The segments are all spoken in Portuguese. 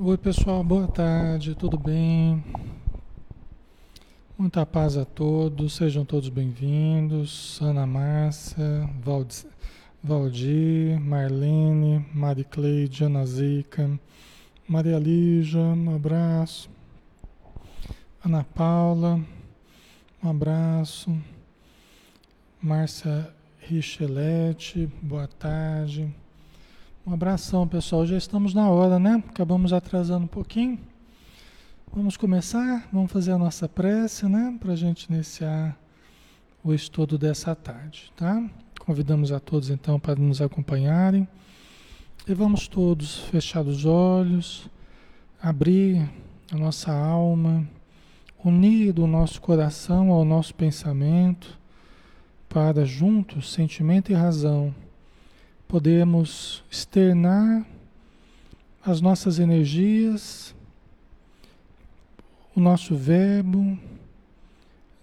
Oi, pessoal, boa tarde, tudo bem? Muita paz a todos, sejam todos bem-vindos. Ana Márcia, Valdir, Marlene, Mari Cleide, Ana Zica, Maria Lígia, um abraço. Ana Paula, um abraço. Márcia Richelete, boa tarde. Um abração, pessoal. Já estamos na hora, né? Acabamos atrasando um pouquinho. Vamos começar? Vamos fazer a nossa prece, né? Para a gente iniciar o estudo dessa tarde, tá? Convidamos a todos, então, para nos acompanharem. E vamos todos fechar os olhos, abrir a nossa alma, unir o nosso coração ao nosso pensamento, para juntos, sentimento e razão, podemos externar as nossas energias, o nosso verbo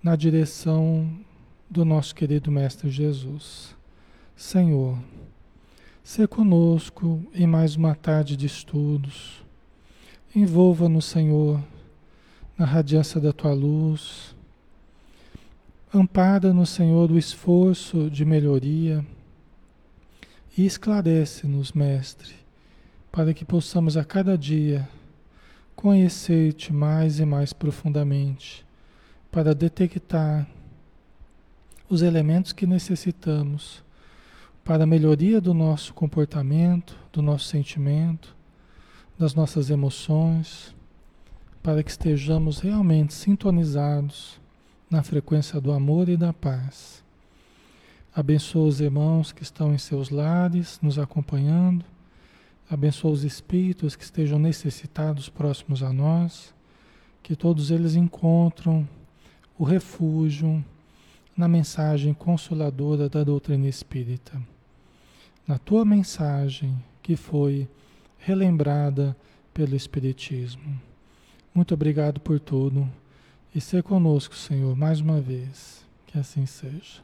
na direção do nosso querido Mestre Jesus. Senhor, se conosco em mais uma tarde de estudos. Envolva-nos, Senhor, na radiância da tua luz. Ampara-nos, Senhor, o esforço de melhoria e esclarece-nos, Mestre, para que possamos a cada dia conhecer-te mais e mais profundamente, para detectar os elementos que necessitamos para a melhoria do nosso comportamento, do nosso sentimento, das nossas emoções, para que estejamos realmente sintonizados na frequência do amor e da paz. Abençoa os irmãos que estão em seus lares, nos acompanhando. Abençoa os espíritos que estejam necessitados próximos a nós. Que todos eles encontram o refúgio na mensagem consoladora da doutrina espírita. Na tua mensagem que foi relembrada pelo Espiritismo. Muito obrigado por tudo e ser conosco, Senhor, mais uma vez. Que assim seja.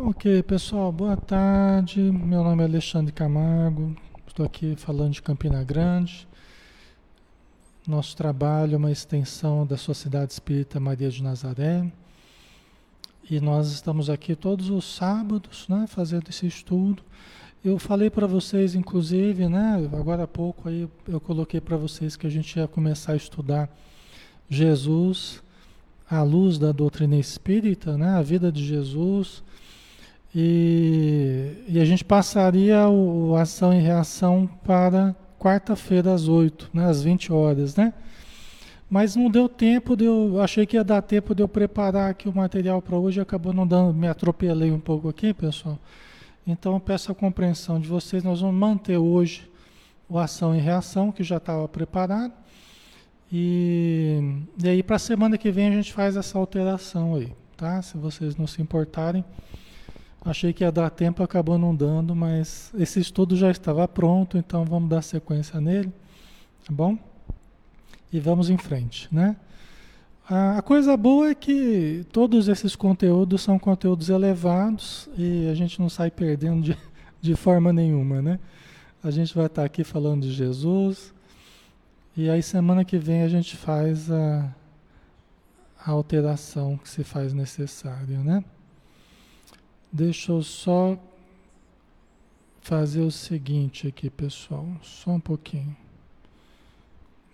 Ok, pessoal, boa tarde. Meu nome é Alexandre Camargo, estou aqui falando de Campina Grande. Nosso trabalho é uma extensão da Sociedade Espírita Maria de Nazaré. E nós estamos aqui todos os sábados, né, fazendo esse estudo. Eu falei para vocês, inclusive, né, agora há pouco aí eu coloquei para vocês que a gente ia começar a estudar Jesus à luz da doutrina espírita, né, a vida de Jesus e, e a gente passaria o, ação e reação para quarta-feira às 8, né, às 20 horas, né? Mas não deu tempo de eu. Achei que ia dar tempo de eu preparar aqui o material para hoje, acabou não dando, me atropelei um pouco aqui, pessoal. Então eu peço a compreensão de vocês, nós vamos manter hoje o ação e reação, que já estava preparado. E, e aí para a semana que vem a gente faz essa alteração aí, tá? Se vocês não se importarem. Achei que ia dar tempo, acabou não dando, mas esse estudo já estava pronto, então vamos dar sequência nele, tá bom? E vamos em frente, né? A coisa boa é que todos esses conteúdos são conteúdos elevados e a gente não sai perdendo de, de forma nenhuma, né? A gente vai estar aqui falando de Jesus e aí semana que vem a gente faz a, a alteração que se faz necessária, né? Deixa eu só fazer o seguinte aqui, pessoal. Só um pouquinho.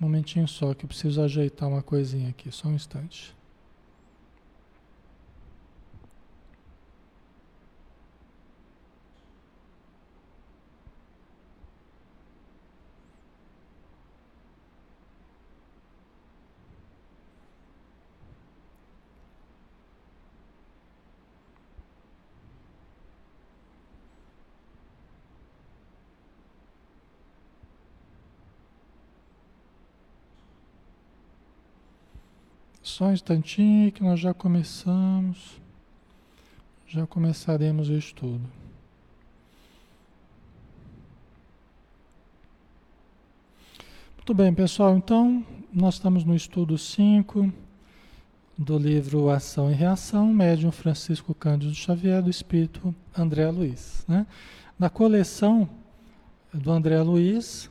Um momentinho só, que eu preciso ajeitar uma coisinha aqui. Só um instante. Só um instantinho que nós já começamos. Já começaremos o estudo. Muito bem, pessoal. Então, nós estamos no estudo 5 do livro Ação e Reação, médium Francisco Cândido Xavier, do Espírito André Luiz. Né? Na coleção do André Luiz,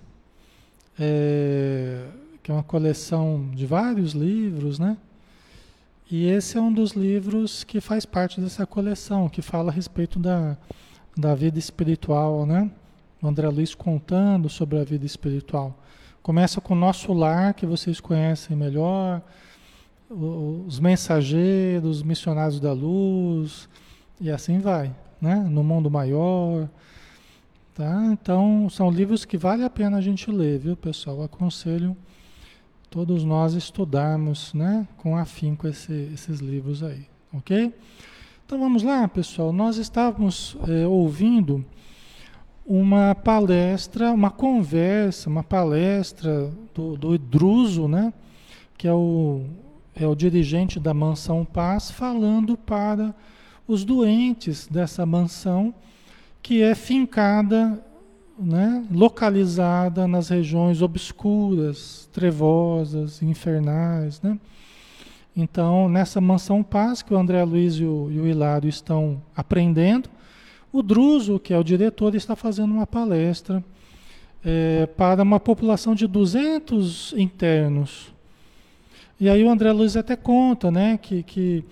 é, que é uma coleção de vários livros, né? E esse é um dos livros que faz parte dessa coleção, que fala a respeito da, da vida espiritual, né? O André Luiz contando sobre a vida espiritual. Começa com o nosso lar, que vocês conhecem melhor, os mensageiros, os missionários da luz, e assim vai, né? No mundo maior. Tá? Então, são livros que vale a pena a gente ler, viu, pessoal? aconselho todos nós estudarmos, né, com afinco esse, esses livros aí, ok? Então vamos lá, pessoal. Nós estávamos é, ouvindo uma palestra, uma conversa, uma palestra do, do Druso, né, que é o, é o dirigente da Mansão Paz, falando para os doentes dessa mansão que é fincada, né, localizada nas regiões obscuras, trevosas, infernais. Né? Então, nessa mansão paz que o André Luiz e o, e o Hilário estão aprendendo, o Druso, que é o diretor, está fazendo uma palestra é, para uma população de 200 internos. E aí o André Luiz até conta né, que, que,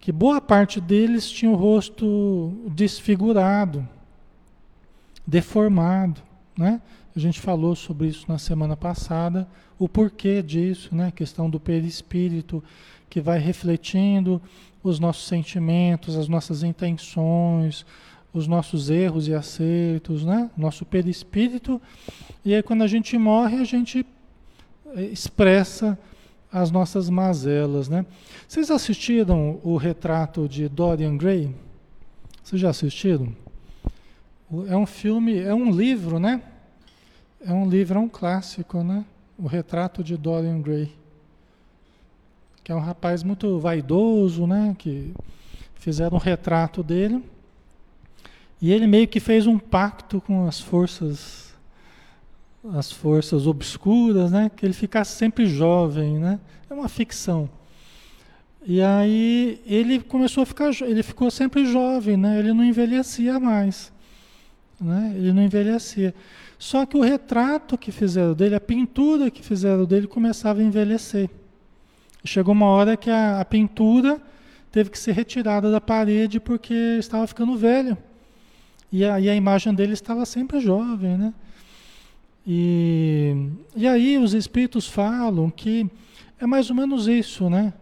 que boa parte deles tinha o rosto desfigurado deformado, né? A gente falou sobre isso na semana passada, o porquê disso, né? A questão do perispírito que vai refletindo os nossos sentimentos, as nossas intenções, os nossos erros e acertos, né? Nosso perispírito. E aí quando a gente morre, a gente eh, expressa as nossas mazelas, né? Vocês assistiram o retrato de Dorian Gray? Vocês já assistiram? É um filme, é um livro, né? É um livro, é um clássico, né? O Retrato de Dorian Gray. Que é um rapaz muito vaidoso, né? Que fizeram um retrato dele. E ele meio que fez um pacto com as forças as forças obscuras, né? Que ele ficasse sempre jovem, né? É uma ficção. E aí ele começou a ficar, ele ficou sempre jovem, né? Ele não envelhecia mais. Né? Ele não envelhecia. Só que o retrato que fizeram dele, a pintura que fizeram dele começava a envelhecer. Chegou uma hora que a, a pintura teve que ser retirada da parede porque estava ficando velha. E a, e a imagem dele estava sempre jovem, né? E, e aí os espíritos falam que é mais ou menos isso, né?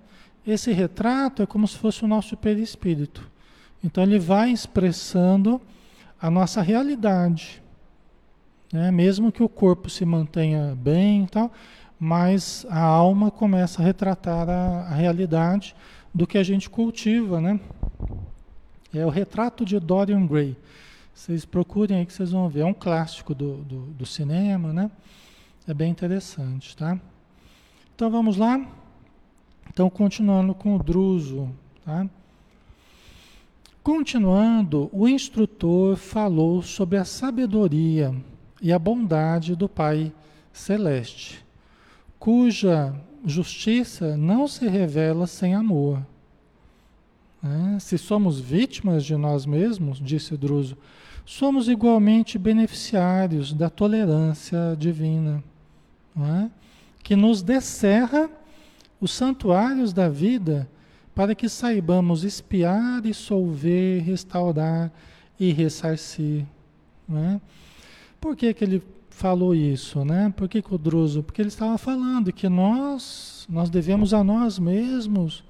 Esse retrato é como se fosse o nosso perispírito. Então ele vai expressando a nossa realidade. Né? Mesmo que o corpo se mantenha bem e tal, mas a alma começa a retratar a, a realidade do que a gente cultiva, né? É o retrato de Dorian Gray. Vocês procurem aí que vocês vão ver. É um clássico do, do, do cinema, né? É bem interessante, tá? Então vamos lá? Então continuando com o Druso, tá? Continuando, o instrutor falou sobre a sabedoria e a bondade do Pai Celeste, cuja justiça não se revela sem amor. É, se somos vítimas de nós mesmos, disse Druso, somos igualmente beneficiários da tolerância divina, é? que nos descerra os santuários da vida para que saibamos espiar e solver, restaurar e ressarcir. Né? Por que, que ele falou isso? Né? Por que, que o Druso? Porque ele estava falando que nós, nós devemos a nós mesmos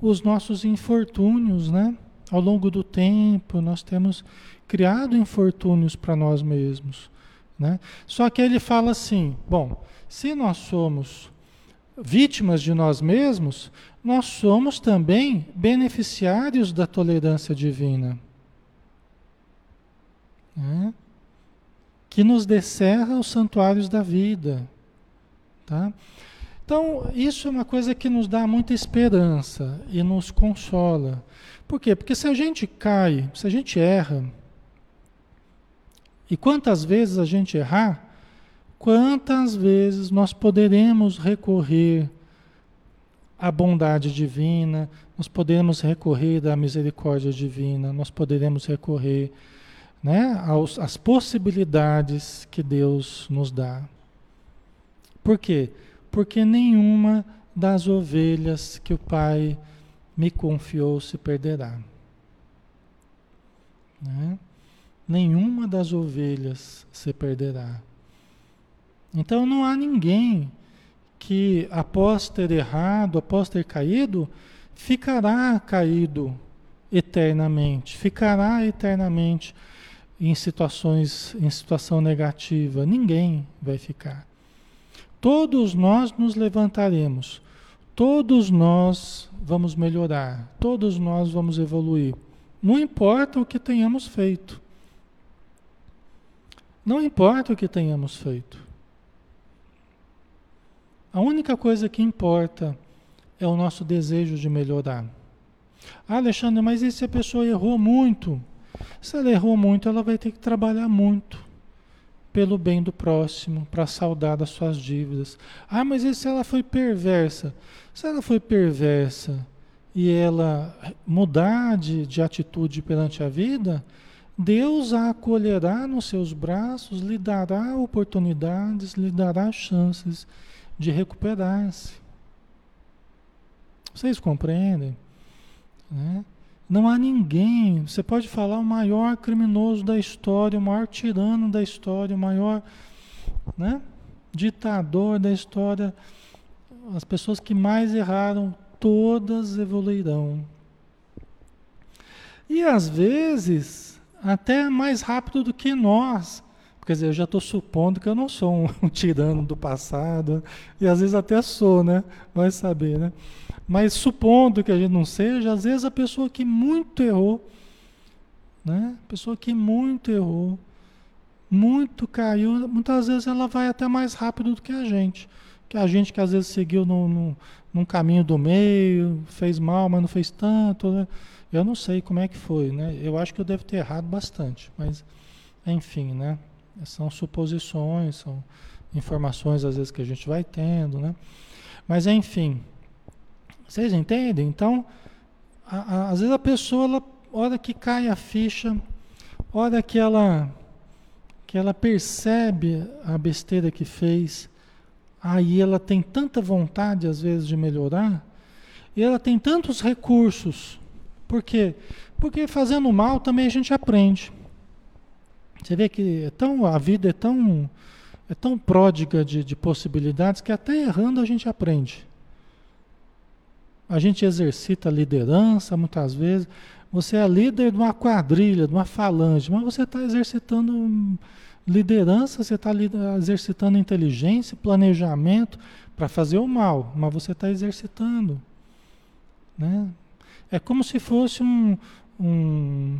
os nossos infortúnios, né? Ao longo do tempo, nós temos criado infortúnios para nós mesmos. Né? Só que ele fala assim: bom, se nós somos vítimas de nós mesmos, nós somos também beneficiários da tolerância divina. Né? Que nos descerra os santuários da vida. Tá? Então, isso é uma coisa que nos dá muita esperança e nos consola. Por quê? Porque se a gente cai, se a gente erra, e quantas vezes a gente errar, quantas vezes nós poderemos recorrer a bondade divina, nós podemos recorrer da misericórdia divina, nós poderemos recorrer né, aos, as possibilidades que Deus nos dá. Por quê? Porque nenhuma das ovelhas que o Pai me confiou se perderá. Né? Nenhuma das ovelhas se perderá. Então não há ninguém que, após ter errado, após ter caído, ficará caído eternamente, ficará eternamente em situações, em situação negativa. Ninguém vai ficar. Todos nós nos levantaremos, todos nós vamos melhorar, todos nós vamos evoluir. Não importa o que tenhamos feito. Não importa o que tenhamos feito. A única coisa que importa é o nosso desejo de melhorar. Ah, Alexandre, mas e se a pessoa errou muito? Se ela errou muito, ela vai ter que trabalhar muito pelo bem do próximo, para saldar das suas dívidas. Ah, mas e se ela foi perversa? Se ela foi perversa e ela mudar de, de atitude perante a vida, Deus a acolherá nos seus braços, lhe dará oportunidades, lhe dará chances de recuperar-se. Vocês compreendem? Né? Não há ninguém, você pode falar o maior criminoso da história, o maior tirano da história, o maior né, ditador da história, as pessoas que mais erraram, todas evoluirão. E às vezes, até mais rápido do que nós. Quer dizer, eu já estou supondo que eu não sou um, tirano do passado, e às vezes até sou, né? Vai saber, né? Mas supondo que a gente não seja, às vezes a pessoa que muito errou, né? A pessoa que muito errou, muito caiu, muitas vezes ela vai até mais rápido do que a gente. Que a gente que às vezes seguiu no, no, num caminho do meio, fez mal, mas não fez tanto. Né? Eu não sei como é que foi, né? Eu acho que eu devo ter errado bastante, mas enfim, né? São suposições, são informações às vezes que a gente vai tendo, né? Mas enfim, vocês entendem? Então, a, a, às vezes a pessoa, ela, hora que cai a ficha, hora que ela, que ela percebe a besteira que fez, aí ela tem tanta vontade, às vezes, de melhorar, e ela tem tantos recursos. Por quê? Porque fazendo mal também a gente aprende. Você vê que é tão, a vida é tão, é tão pródiga de, de possibilidades que até errando a gente aprende. A gente exercita liderança muitas vezes. Você é líder de uma quadrilha, de uma falange, mas você está exercitando liderança, você está exercitando inteligência, planejamento para fazer o mal, mas você está exercitando. Né? É como se fosse um, um,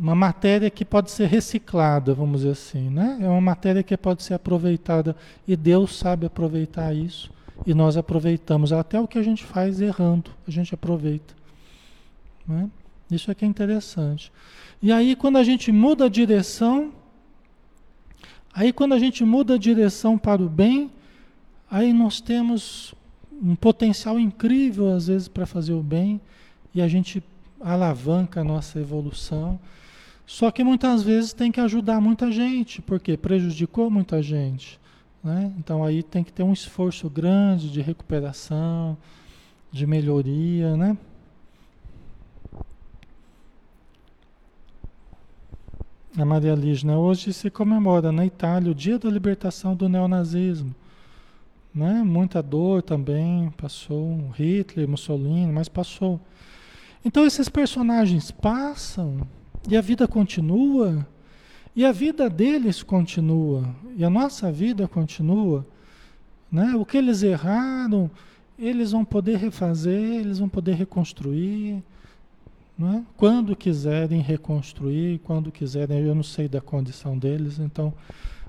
uma matéria que pode ser reciclada, vamos dizer assim. Né? É uma matéria que pode ser aproveitada e Deus sabe aproveitar isso e nós aproveitamos. Até o que a gente faz errando, a gente aproveita. Né? Isso é que é interessante. E aí, quando a gente muda a direção, aí quando a gente muda a direção para o bem, aí nós temos um potencial incrível, às vezes, para fazer o bem, e a gente alavanca a nossa evolução. Só que muitas vezes tem que ajudar muita gente, porque prejudicou muita gente. Né? Então aí tem que ter um esforço grande de recuperação, de melhoria, né? A Maria Lígina, hoje se comemora na Itália o dia da libertação do neonazismo. Né? Muita dor também, passou Hitler, Mussolini, mas passou. Então esses personagens passam e a vida continua e a vida deles continua, e a nossa vida continua. Né? O que eles erraram, eles vão poder refazer, eles vão poder reconstruir. Né? Quando quiserem reconstruir, quando quiserem, eu não sei da condição deles, então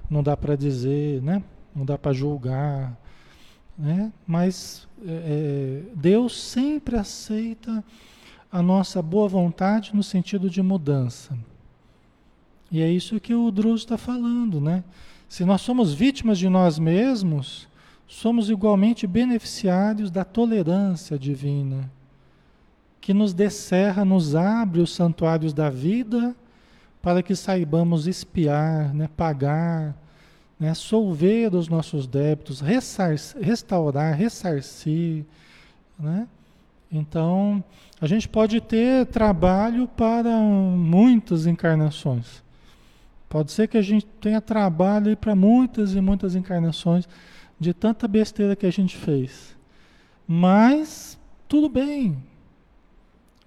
não dá para dizer, né? não dá para julgar. Né? Mas é, é, Deus sempre aceita a nossa boa vontade no sentido de mudança. E é isso que o Druso está falando, né? Se nós somos vítimas de nós mesmos, somos igualmente beneficiários da tolerância divina, que nos descerra, nos abre os santuários da vida para que saibamos espiar, né, pagar, né, solver os nossos débitos, restaurar, ressarcir. Né? Então, a gente pode ter trabalho para muitas encarnações. Pode ser que a gente tenha trabalho para muitas e muitas encarnações de tanta besteira que a gente fez. Mas tudo bem.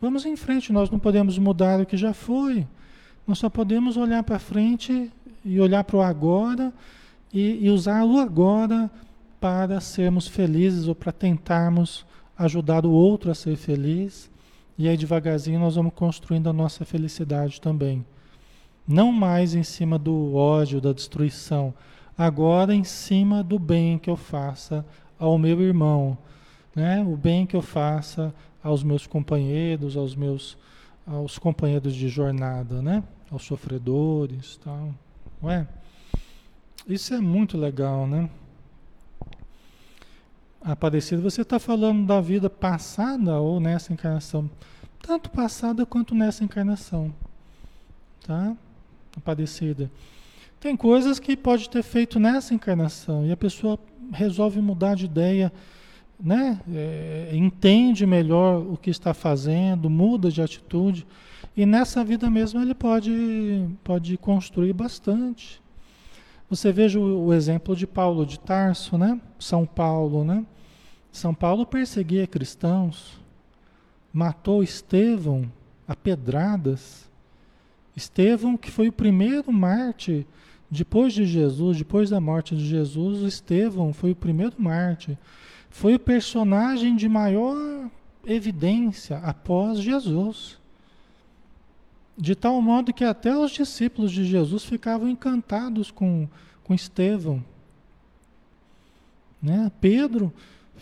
Vamos em frente, nós não podemos mudar o que já foi. Nós só podemos olhar para frente e olhar para o agora e, e usar o agora para sermos felizes ou para tentarmos ajudar o outro a ser feliz. E aí devagarzinho nós vamos construindo a nossa felicidade também. Não mais em cima do ódio, da destruição, agora em cima do bem que eu faça ao meu irmão, né? O bem que eu faça aos meus companheiros, aos meus aos companheiros de jornada, né? Aos sofredores, tal, não é? Isso é muito legal, né? Aparecido, você está falando da vida passada ou nessa encarnação, tanto passada quanto nessa encarnação, tá? Aparecida. Tem coisas que pode ter feito nessa encarnação e a pessoa resolve mudar de ideia né, é, entende melhor o que está fazendo, muda de atitude, e nessa vida mesmo ele pode, pode construir bastante. Você veja o, o exemplo de Paulo de Tarso, né? São Paulo, né? São Paulo perseguia cristãos, matou Estevão a pedradas. Estevão, que foi o primeiro mártir depois de Jesus, depois da morte de Jesus, Estevão foi o primeiro mártir foi o personagem de maior evidência após Jesus. De tal modo que até os discípulos de Jesus ficavam encantados com, com Estevão. Né? Pedro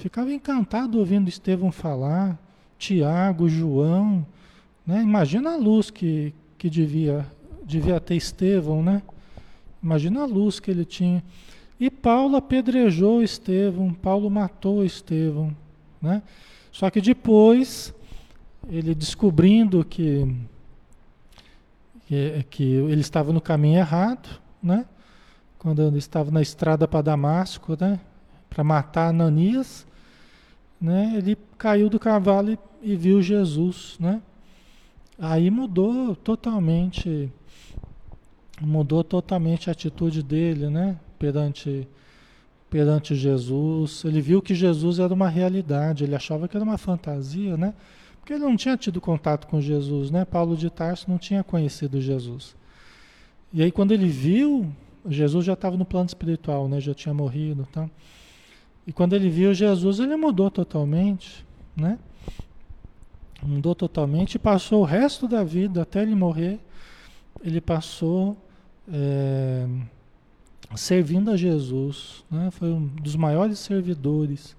ficava encantado ouvindo Estevão falar, Tiago, João. Né? Imagina a luz que, que devia, devia ter Estevão, né? Imagina a luz que ele tinha. E Paulo apedrejou Estevão, Paulo matou Estevão, né? Só que depois, ele descobrindo que, que, que ele estava no caminho errado, né? Quando ele estava na estrada para Damasco, né? Para matar Ananias, né? Ele caiu do cavalo e, e viu Jesus, né? Aí mudou totalmente, mudou totalmente a atitude dele, né? perante, perante Jesus. Ele viu que Jesus era uma realidade, ele achava que era uma fantasia, né? Porque ele não tinha tido contato com Jesus, né? Paulo de Tarso não tinha conhecido Jesus. E aí quando ele viu, Jesus já estava no plano espiritual, né? Já tinha morrido, tá? E quando ele viu Jesus, ele mudou totalmente, né? Mudou totalmente e passou o resto da vida até ele morrer. Ele passou é, servindo a Jesus, né? foi um dos maiores servidores.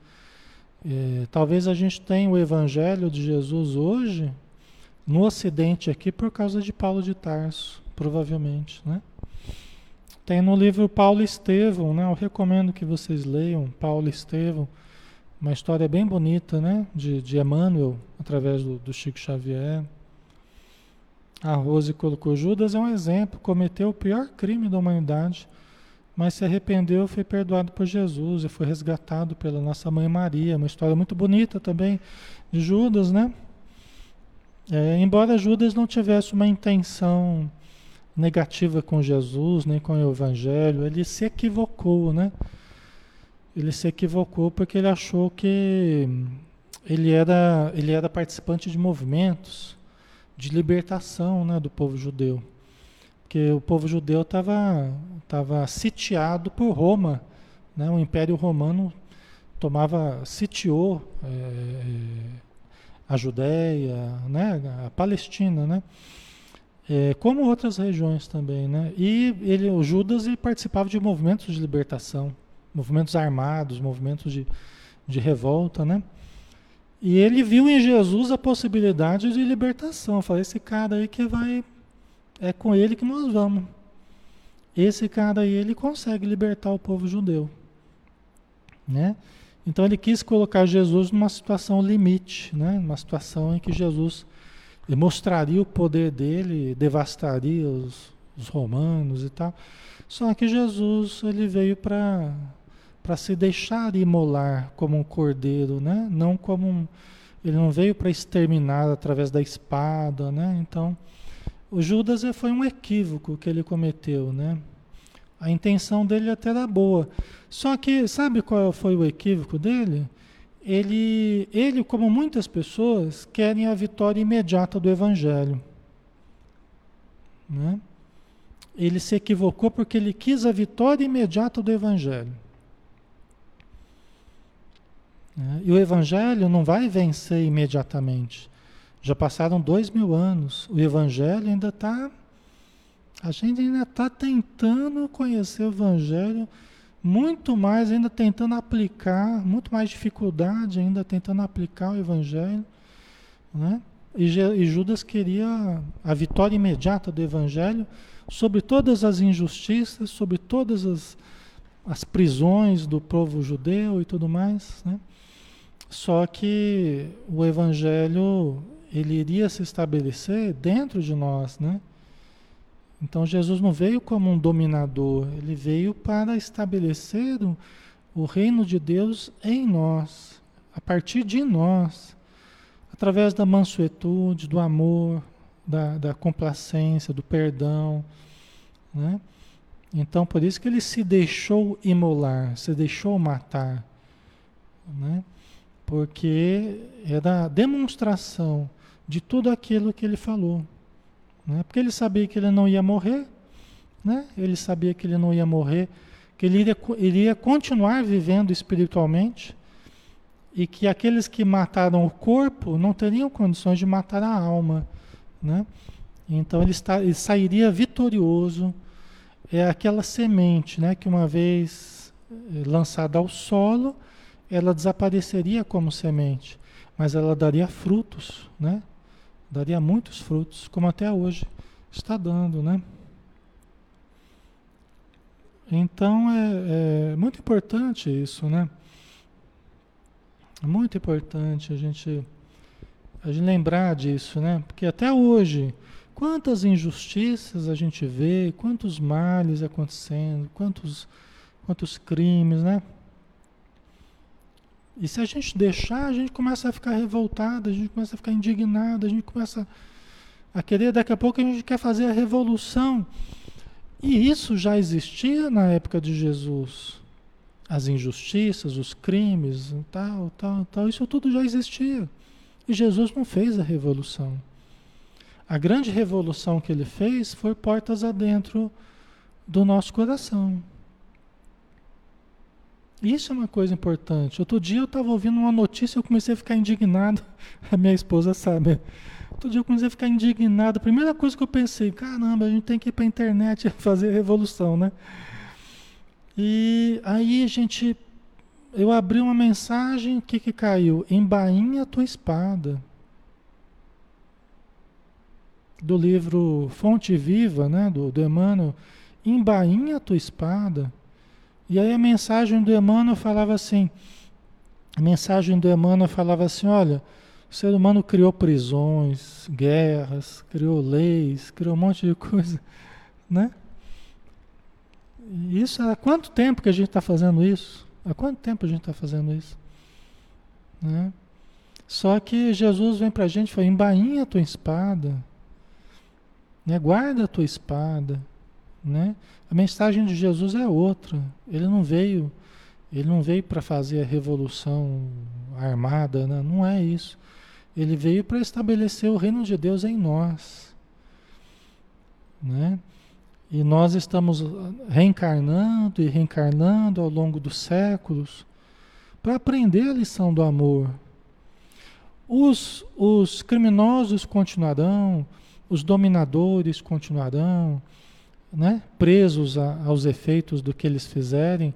É, talvez a gente tenha o Evangelho de Jesus hoje no Ocidente aqui por causa de Paulo de Tarso, provavelmente, né? Tem no livro Paulo Estevão, né? Eu recomendo que vocês leiam Paulo Estevão, uma história bem bonita, né? De, de Emmanuel, através do, do Chico Xavier. A Rose colocou Judas é um exemplo, cometeu o pior crime da humanidade mas se arrependeu, foi perdoado por Jesus e foi resgatado pela nossa mãe Maria. Uma história muito bonita também de Judas, né? É, embora Judas não tivesse uma intenção negativa com Jesus, nem com o Evangelho, ele se equivocou, né? Ele se equivocou porque ele achou que ele era, ele era participante de movimentos de libertação né, do povo judeu porque o povo judeu estava tava sitiado por Roma, né? o Império Romano tomava, sitiou é, a Judéia, né? a Palestina, né? É, como outras regiões também, né? E ele, o Judas ele participava de movimentos de libertação, movimentos armados, movimentos de, de revolta, né? E ele viu em Jesus a possibilidade de libertação. Falei, esse cara aí que vai é com ele que nós vamos. Esse cara aí, ele consegue libertar o povo judeu. Né? Então ele quis colocar Jesus numa situação limite, né? Uma situação em que Jesus e mostraria o poder dele, devastaria os, os romanos e tal. Só que Jesus ele veio para para se deixar imolar como um cordeiro, né? Não como um, ele não veio para exterminar através da espada, né? Então, o Judas foi um equívoco que ele cometeu, né? A intenção dele até era boa. Só que sabe qual foi o equívoco dele? Ele, ele como muitas pessoas, querem a vitória imediata do evangelho, né? Ele se equivocou porque ele quis a vitória imediata do evangelho. Né? E o Evangelho não vai vencer imediatamente. Já passaram dois mil anos. O Evangelho ainda está. A gente ainda está tentando conhecer o Evangelho, muito mais ainda tentando aplicar, muito mais dificuldade ainda tentando aplicar o Evangelho. Né? E, e Judas queria a vitória imediata do Evangelho sobre todas as injustiças, sobre todas as, as prisões do povo judeu e tudo mais. Né? Só que o evangelho ele iria se estabelecer dentro de nós, né? Então Jesus não veio como um dominador, ele veio para estabelecer o, o reino de Deus em nós, a partir de nós, através da mansuetude, do amor, da, da complacência, do perdão, né? Então por isso que ele se deixou imolar, se deixou matar, né? porque era a demonstração de tudo aquilo que ele falou. Né? Porque ele sabia que ele não ia morrer, né? ele sabia que ele não ia morrer, que ele iria, iria continuar vivendo espiritualmente e que aqueles que mataram o corpo não teriam condições de matar a alma. Né? Então ele, está, ele sairia vitorioso. É aquela semente né, que uma vez eh, lançada ao solo, ela desapareceria como semente, mas ela daria frutos, né? Daria muitos frutos, como até hoje está dando, né? Então é, é muito importante isso, né? Muito importante a gente, a gente lembrar disso, né? Porque até hoje, quantas injustiças a gente vê, quantos males acontecendo, quantos, quantos crimes, né? E se a gente deixar, a gente começa a ficar revoltado, a gente começa a ficar indignado, a gente começa a querer, daqui a pouco a gente quer fazer a revolução. E isso já existia na época de Jesus. As injustiças, os crimes, tal, tal, tal, isso tudo já existia. E Jesus não fez a revolução. A grande revolução que ele fez foi portas adentro do nosso coração. Isso é uma coisa importante. Outro dia eu estava ouvindo uma notícia e eu comecei a ficar indignado. A minha esposa sabe. Outro dia eu comecei a ficar indignado. A primeira coisa que eu pensei, caramba, a gente tem que ir para a internet fazer revolução, né? E aí a gente, eu abri uma mensagem, o que que caiu? Embainha tua espada. Do livro Fonte Viva, né? Do, do Emmanuel. Embainha tua espada. E aí a mensagem do Emmanuel falava assim, a mensagem do Emmanuel falava assim, olha, o ser humano criou prisões, guerras, criou leis, criou um monte de coisa, né? Isso há quanto tempo que a gente está fazendo isso? Há quanto tempo a gente está fazendo isso? Né? Só que Jesus vem para a gente e fala, embainha a tua espada, né? guarda a tua espada, né? A mensagem de Jesus é outra. Ele não veio, ele não veio para fazer a revolução armada, né? não é isso. Ele veio para estabelecer o reino de Deus em nós, né? E nós estamos reencarnando e reencarnando ao longo dos séculos para aprender a lição do amor. Os, os criminosos continuarão, os dominadores continuarão, né, presos a, aos efeitos do que eles fizerem.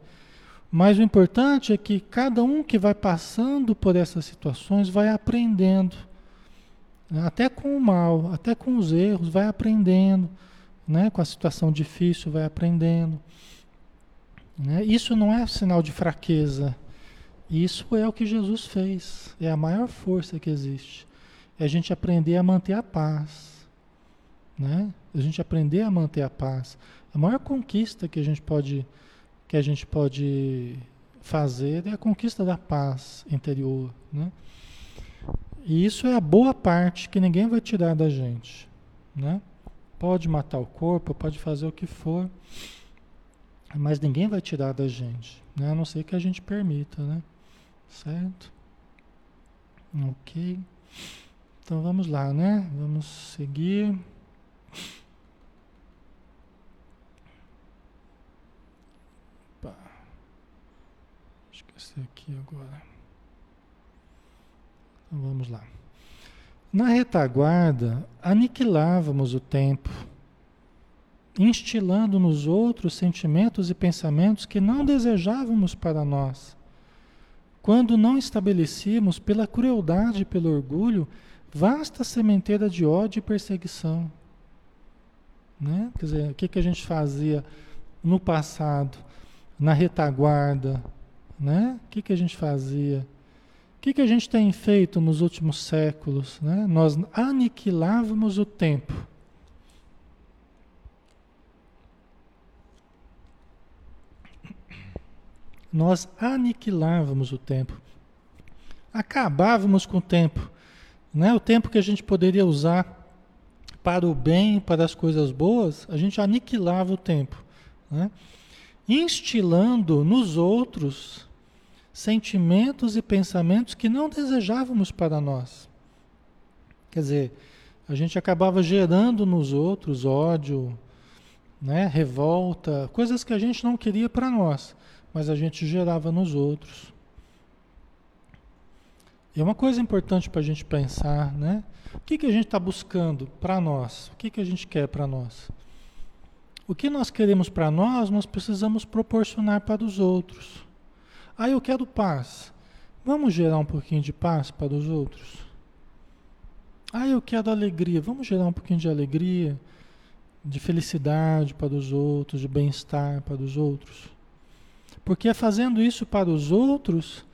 Mas o importante é que cada um que vai passando por essas situações vai aprendendo, né, até com o mal, até com os erros, vai aprendendo, né, com a situação difícil, vai aprendendo. Né? Isso não é sinal de fraqueza. Isso é o que Jesus fez. É a maior força que existe. é a gente aprender a manter a paz, né? A gente aprender a manter a paz. A maior conquista que a gente pode que a gente pode fazer é a conquista da paz interior, né? E isso é a boa parte que ninguém vai tirar da gente, né? Pode matar o corpo, pode fazer o que for, mas ninguém vai tirar da gente, né? A não ser que a gente permita, né? Certo? Ok. Então vamos lá, né? Vamos seguir. Opa. Esqueci aqui agora. Então vamos lá. Na retaguarda, aniquilávamos o tempo, instilando nos outros sentimentos e pensamentos que não desejávamos para nós quando não estabelecíamos, pela crueldade e pelo orgulho, vasta sementeira de ódio e perseguição. Né? Quer dizer, o que, que a gente fazia no passado, na retaguarda? Né? O que, que a gente fazia? O que, que a gente tem feito nos últimos séculos? Né? Nós aniquilávamos o tempo. nós aniquilávamos o tempo. Acabávamos com o tempo. Né? O tempo que a gente poderia usar para o bem, para as coisas boas, a gente aniquilava o tempo. Né? Instilando nos outros sentimentos e pensamentos que não desejávamos para nós. Quer dizer, a gente acabava gerando nos outros ódio, né, revolta, coisas que a gente não queria para nós mas a gente gerava nos outros. E é uma coisa importante para a gente pensar, né? O que, que a gente está buscando para nós? O que, que a gente quer para nós? O que nós queremos para nós, nós precisamos proporcionar para os outros. Ah, eu quero paz. Vamos gerar um pouquinho de paz para os outros? Ah, eu quero alegria. Vamos gerar um pouquinho de alegria, de felicidade para os outros, de bem-estar para os outros. Porque é fazendo isso para os outros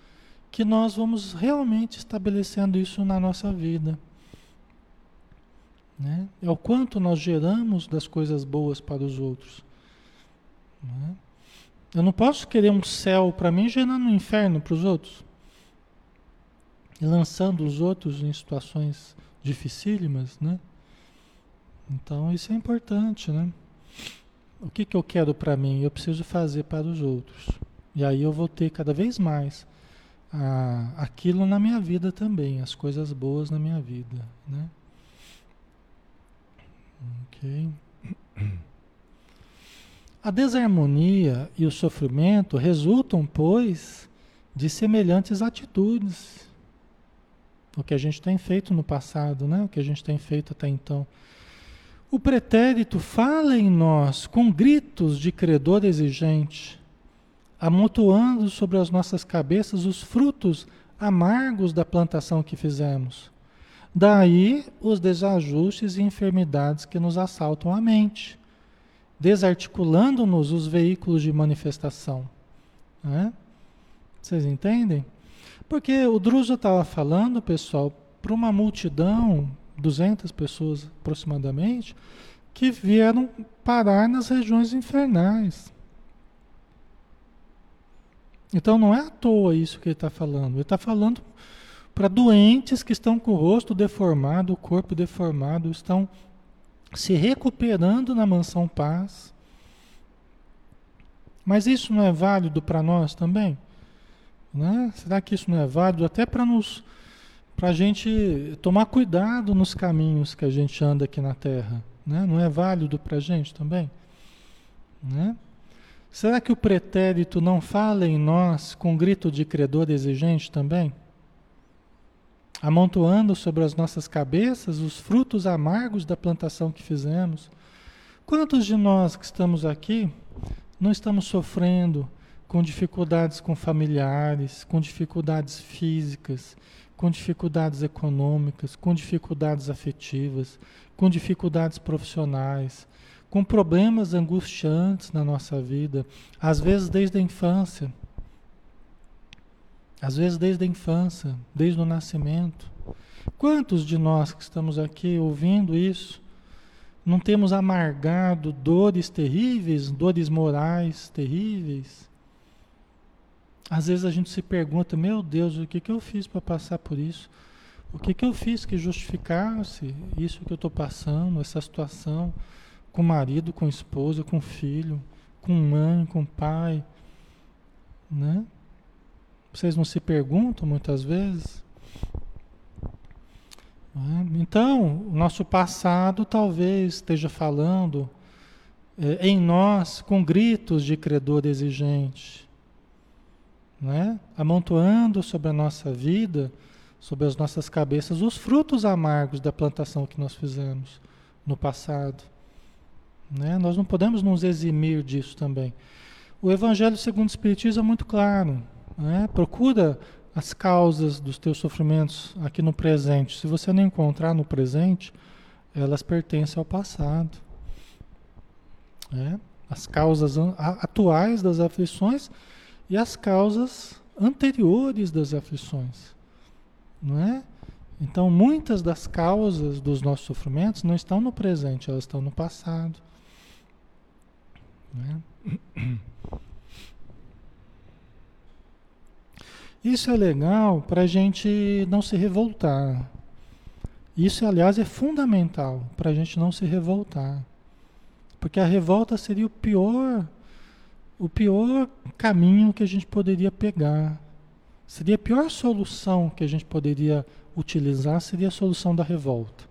que nós vamos realmente estabelecendo isso na nossa vida. Né? É o quanto nós geramos das coisas boas para os outros. Né? Eu não posso querer um céu para mim gerando um inferno para os outros. E lançando os outros em situações dificílimas, né? Então isso é importante, né? O que, que eu quero para mim? Eu preciso fazer para os outros. E aí eu vou ter cada vez mais a, aquilo na minha vida também, as coisas boas na minha vida. Né? Ok. A desarmonia e o sofrimento resultam, pois, de semelhantes atitudes. O que a gente tem feito no passado, né? o que a gente tem feito até então. O pretérito fala em nós com gritos de credor exigente, amontoando sobre as nossas cabeças os frutos amargos da plantação que fizemos. Daí os desajustes e enfermidades que nos assaltam a mente, desarticulando-nos os veículos de manifestação. Né? Vocês entendem? Porque o Druso estava falando, pessoal, para uma multidão 200 pessoas aproximadamente, que vieram parar nas regiões infernais. Então não é à toa isso que ele está falando. Ele está falando para doentes que estão com o rosto deformado, o corpo deformado, estão se recuperando na mansão paz. Mas isso não é válido para nós também? Né? Será que isso não é válido até para nos para a gente tomar cuidado nos caminhos que a gente anda aqui na Terra. Né? Não é válido para a gente também? Né? Será que o pretérito não fala em nós com grito de credor exigente também? Amontoando sobre as nossas cabeças os frutos amargos da plantação que fizemos. Quantos de nós que estamos aqui não estamos sofrendo com dificuldades com familiares, com dificuldades físicas, com dificuldades econômicas, com dificuldades afetivas, com dificuldades profissionais, com problemas angustiantes na nossa vida, às vezes desde a infância. Às vezes desde a infância, desde o nascimento. Quantos de nós que estamos aqui ouvindo isso não temos amargado dores terríveis, dores morais terríveis? Às vezes a gente se pergunta: meu Deus, o que, que eu fiz para passar por isso? O que, que eu fiz que justificasse isso que eu estou passando, essa situação, com marido, com esposa, com filho, com mãe, com pai? Né? Vocês não se perguntam muitas vezes? Né? Então, o nosso passado talvez esteja falando é, em nós com gritos de credor exigente, né? amontoando sobre a nossa vida, sobre as nossas cabeças, os frutos amargos da plantação que nós fizemos no passado. Né? Nós não podemos nos eximir disso também. O Evangelho segundo o Espiritismo é muito claro. Né? Procura as causas dos teus sofrimentos aqui no presente. Se você não encontrar no presente, elas pertencem ao passado. Né? As causas atuais das aflições e as causas anteriores das aflições. Não é? Então, muitas das causas dos nossos sofrimentos não estão no presente, elas estão no passado. É? Isso é legal para a gente não se revoltar. Isso, aliás, é fundamental para a gente não se revoltar. Porque a revolta seria o pior, o pior caminho que a gente poderia pegar. Seria a pior solução que a gente poderia utilizar, seria a solução da revolta.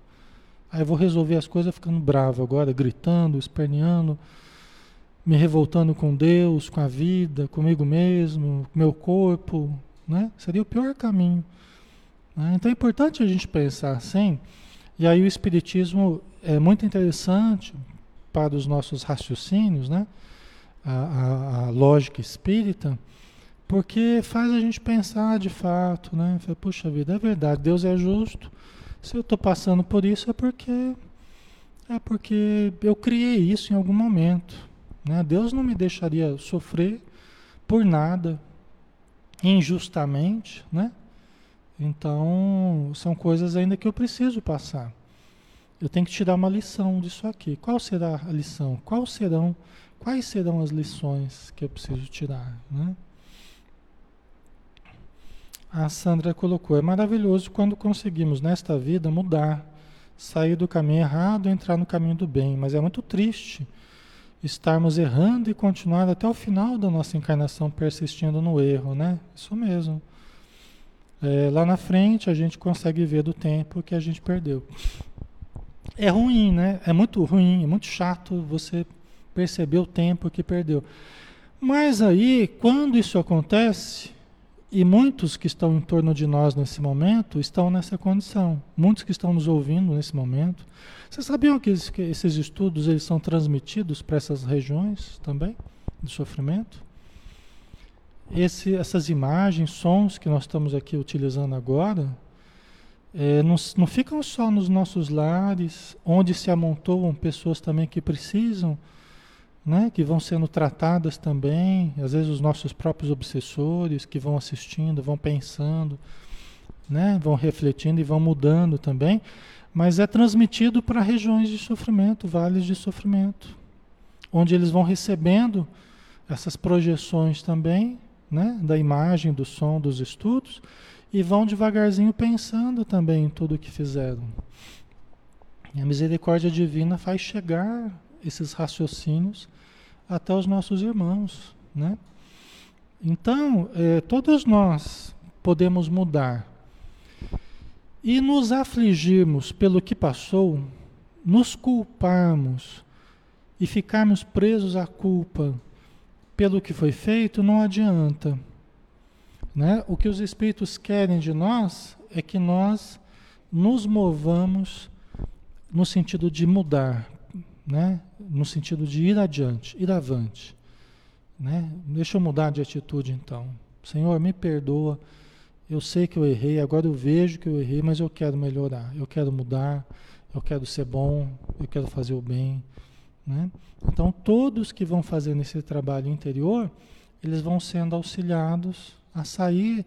Aí eu vou resolver as coisas ficando bravo agora, gritando, esperneando, me revoltando com Deus, com a vida, comigo mesmo, com meu corpo, né? Seria o pior caminho. Né? Então é importante a gente pensar assim. E aí o Espiritismo é muito interessante para os nossos raciocínios, né? a, a, a lógica espírita, porque faz a gente pensar de fato, né? Puxa vida, é verdade, Deus é justo. Se eu estou passando por isso é porque é porque eu criei isso em algum momento. Né? Deus não me deixaria sofrer por nada, injustamente, né? Então, são coisas ainda que eu preciso passar. Eu tenho que tirar uma lição disso aqui. Qual será a lição? Qual serão, quais serão as lições que eu preciso tirar, né? A Sandra colocou: é maravilhoso quando conseguimos nesta vida mudar, sair do caminho errado entrar no caminho do bem, mas é muito triste estarmos errando e continuar até o final da nossa encarnação persistindo no erro, né? Isso mesmo. É, lá na frente a gente consegue ver do tempo que a gente perdeu. É ruim, né? É muito ruim, é muito chato você perceber o tempo que perdeu. Mas aí, quando isso acontece, e muitos que estão em torno de nós nesse momento estão nessa condição. Muitos que estão nos ouvindo nesse momento. Vocês sabiam que, esses estudos eles são transmitidos para essas regiões também de sofrimento? Esse, essas imagens, sons que nós estamos aqui utilizando agora, é, não, não ficam só nos nossos lares, onde se amontoam pessoas também que precisam né, que vão sendo tratadas também, às vezes os nossos próprios obsessores que vão assistindo, vão pensando, né, vão refletindo e vão mudando também, mas é transmitido para regiões de sofrimento, vales de sofrimento, onde eles vão recebendo essas projeções também, né, da imagem, do som, dos estudos, e vão devagarzinho pensando também em tudo o que fizeram. E a misericórdia divina faz chegar esses raciocínios até os nossos irmãos, né? Então, é, todos nós podemos mudar e nos afligirmos pelo que passou, nos culparmos e ficarmos presos à culpa pelo que foi feito, não adianta. Né? O que os Espíritos querem de nós é que nós nos movamos no sentido de mudar, né? no sentido de ir adiante, ir avante. Né? Deixa eu mudar de atitude então. Senhor, me perdoa. Eu sei que eu errei, agora eu vejo que eu errei, mas eu quero melhorar, eu quero mudar, eu quero ser bom, eu quero fazer o bem. Né? Então, todos que vão fazer esse trabalho interior, eles vão sendo auxiliados a sair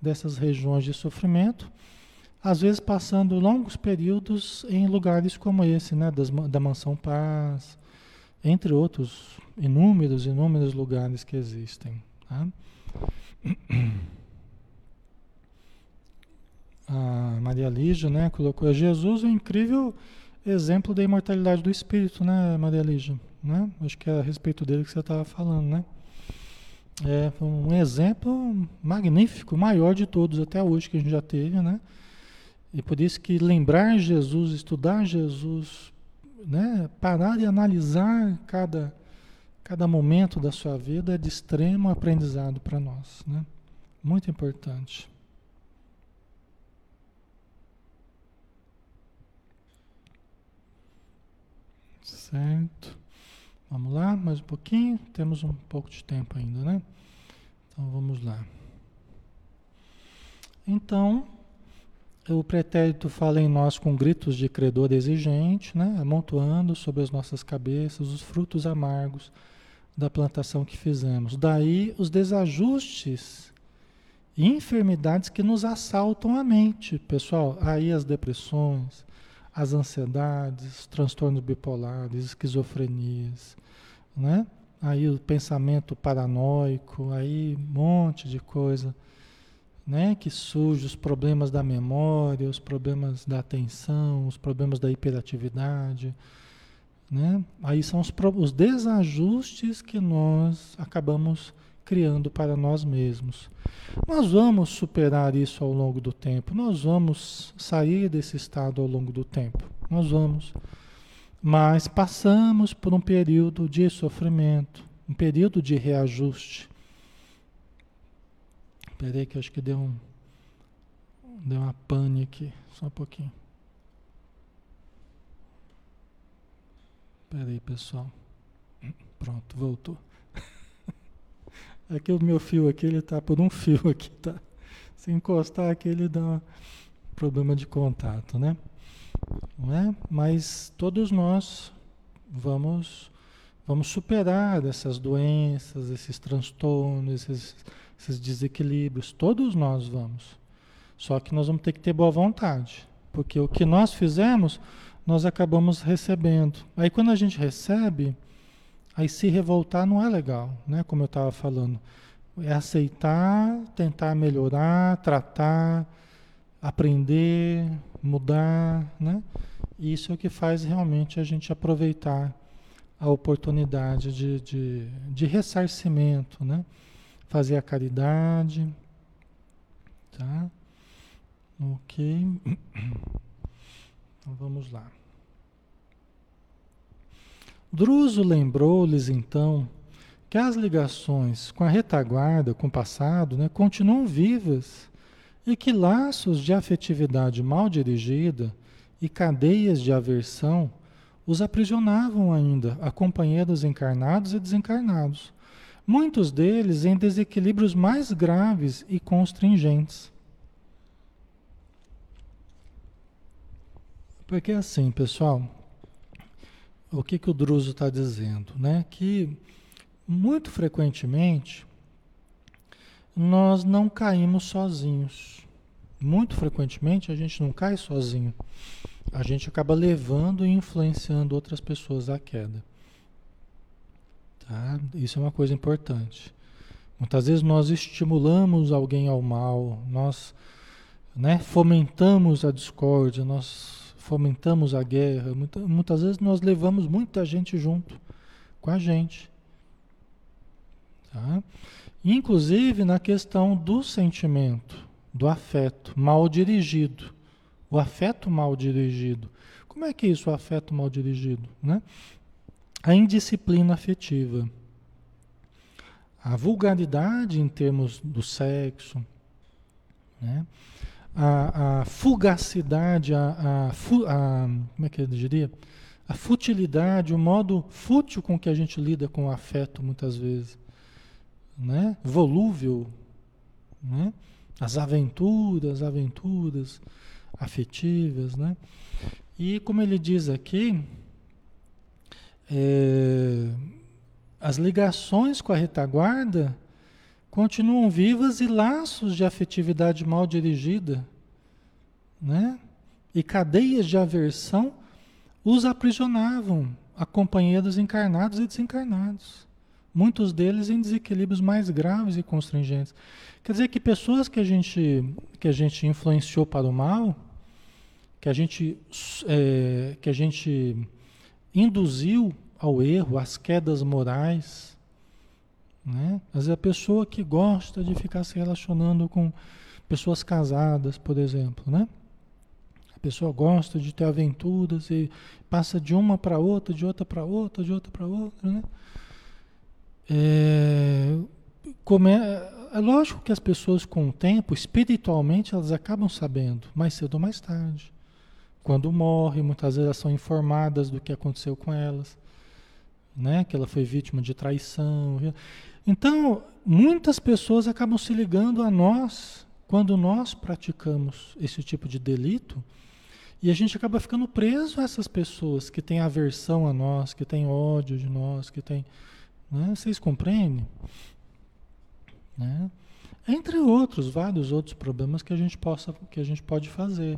dessas regiões de sofrimento, às vezes passando longos períodos em lugares como esse, né, das, da Mansão Paz, entre outros inúmeros, inúmeros lugares que existem. Tá? A Maria Lígia, né, colocou Jesus é um incrível exemplo da imortalidade do espírito, né, Maria Lígia? Né? Acho que é a respeito dele que você estava falando, né? É um exemplo magnífico, maior de todos até hoje que a gente já teve, né? E por isso que lembrar Jesus, estudar Jesus, né? parar e analisar cada, cada momento da sua vida é de extremo aprendizado para nós, né? Muito importante. Certo. Vamos lá, mais um pouquinho. Temos um pouco de tempo ainda, né? Então vamos lá. Então, o pretérito fala em nós com gritos de credor exigente, né? amontoando sobre as nossas cabeças os frutos amargos da plantação que fizemos. Daí os desajustes e enfermidades que nos assaltam a mente, pessoal. Aí as depressões, as ansiedades, transtornos bipolares, esquizofrenias, né? Aí o pensamento paranoico, aí um monte de coisa, né? Que surge os problemas da memória, os problemas da atenção, os problemas da hiperatividade, né? Aí são os, os desajustes que nós acabamos criando para nós mesmos. Nós vamos superar isso ao longo do tempo, nós vamos sair desse estado ao longo do tempo, nós vamos. Mas passamos por um período de sofrimento, um período de reajuste. Espera aí que acho que deu um deu uma pane aqui, só um pouquinho. Espera aí, pessoal. Pronto, voltou. É que o meu fio aqui, ele tá por um fio aqui, tá? Se encostar aqui, ele dá um problema de contato, né? Não é? Mas todos nós vamos vamos superar essas doenças, esses transtornos, esses, esses desequilíbrios. Todos nós vamos. Só que nós vamos ter que ter boa vontade. Porque o que nós fizemos, nós acabamos recebendo. Aí quando a gente recebe, Aí se revoltar não é legal, né? Como eu estava falando. É aceitar, tentar melhorar, tratar, aprender, mudar, né? Isso é o que faz realmente a gente aproveitar a oportunidade de, de, de ressarcimento, né? Fazer a caridade, tá? Ok. Então vamos lá. Druso lembrou-lhes então que as ligações com a retaguarda, com o passado, né, continuam vivas e que laços de afetividade mal dirigida e cadeias de aversão os aprisionavam ainda a companheiros encarnados e desencarnados, muitos deles em desequilíbrios mais graves e constringentes. Porque assim, pessoal, o que, que o Druso está dizendo? Né? Que muito frequentemente nós não caímos sozinhos. Muito frequentemente a gente não cai sozinho. A gente acaba levando e influenciando outras pessoas à queda. Tá? Isso é uma coisa importante. Muitas vezes nós estimulamos alguém ao mal, nós né, fomentamos a discórdia, nós fomentamos a guerra, muita, muitas vezes nós levamos muita gente junto com a gente. Tá? Inclusive na questão do sentimento, do afeto mal dirigido. O afeto mal dirigido. Como é que é isso, o afeto mal dirigido? Né? A indisciplina afetiva. A vulgaridade em termos do sexo. Né? a, a fugacidade, a, a, a, como é que eu diria? A futilidade, o modo fútil com que a gente lida com o afeto muitas vezes, né? Volúvel, né? As aventuras, aventuras afetivas, né? E como ele diz aqui, é, as ligações com a retaguarda continuam vivas e laços de afetividade mal dirigida né? E cadeias de aversão os aprisionavam a companheiros encarnados e desencarnados. Muitos deles em desequilíbrios mais graves e constringentes. Quer dizer que pessoas que a gente, que a gente influenciou para o mal, que a gente, é, que a gente induziu ao erro, às quedas morais, né? Às vezes a pessoa que gosta de ficar se relacionando com pessoas casadas, por exemplo, né? A pessoa gosta de ter aventuras e passa de uma para outra, de outra para outra, de outra para outra, né? É, é lógico que as pessoas com o tempo, espiritualmente, elas acabam sabendo, mais cedo ou mais tarde. Quando morre, muitas vezes elas são informadas do que aconteceu com elas, né? Que ela foi vítima de traição. Então, muitas pessoas acabam se ligando a nós quando nós praticamos esse tipo de delito e a gente acaba ficando preso a essas pessoas que têm aversão a nós, que têm ódio de nós, que têm. Né? Vocês compreendem? Né? Entre outros, vários outros problemas que a gente, possa, que a gente pode fazer,